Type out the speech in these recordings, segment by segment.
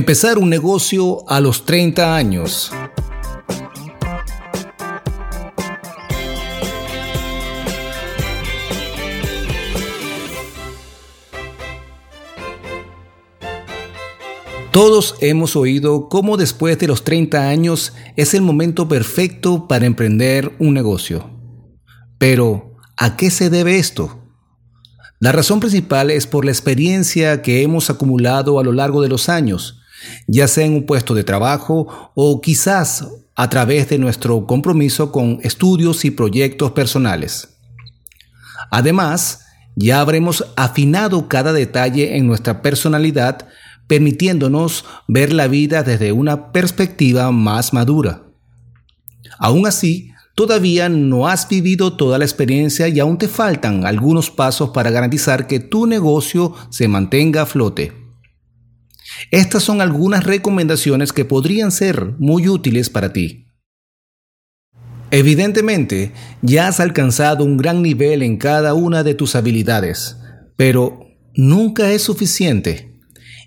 Empezar un negocio a los 30 años. Todos hemos oído cómo después de los 30 años es el momento perfecto para emprender un negocio. Pero, ¿a qué se debe esto? La razón principal es por la experiencia que hemos acumulado a lo largo de los años ya sea en un puesto de trabajo o quizás a través de nuestro compromiso con estudios y proyectos personales. Además, ya habremos afinado cada detalle en nuestra personalidad, permitiéndonos ver la vida desde una perspectiva más madura. Aún así, todavía no has vivido toda la experiencia y aún te faltan algunos pasos para garantizar que tu negocio se mantenga a flote. Estas son algunas recomendaciones que podrían ser muy útiles para ti. Evidentemente, ya has alcanzado un gran nivel en cada una de tus habilidades, pero nunca es suficiente.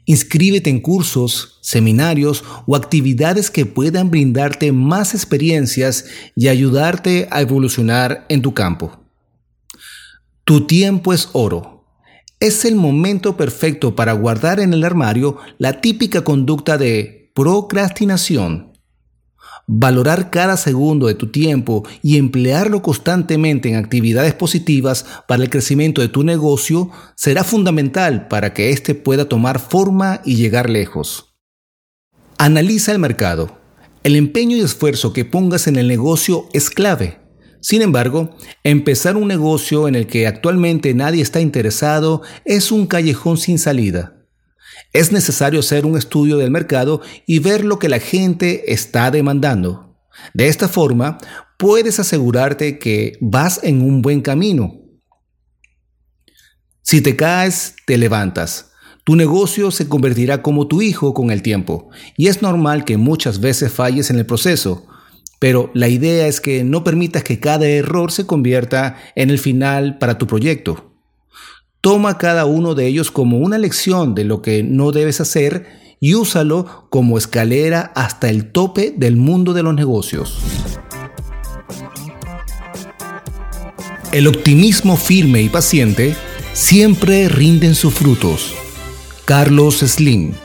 Inscríbete en cursos, seminarios o actividades que puedan brindarte más experiencias y ayudarte a evolucionar en tu campo. Tu tiempo es oro es el momento perfecto para guardar en el armario la típica conducta de procrastinación. Valorar cada segundo de tu tiempo y emplearlo constantemente en actividades positivas para el crecimiento de tu negocio será fundamental para que éste pueda tomar forma y llegar lejos. Analiza el mercado. El empeño y esfuerzo que pongas en el negocio es clave. Sin embargo, empezar un negocio en el que actualmente nadie está interesado es un callejón sin salida. Es necesario hacer un estudio del mercado y ver lo que la gente está demandando. De esta forma, puedes asegurarte que vas en un buen camino. Si te caes, te levantas. Tu negocio se convertirá como tu hijo con el tiempo, y es normal que muchas veces falles en el proceso, pero la idea es que no permitas que cada error se convierta en el final para tu proyecto. Toma cada uno de ellos como una lección de lo que no debes hacer y úsalo como escalera hasta el tope del mundo de los negocios. El optimismo firme y paciente siempre rinden sus frutos. Carlos Slim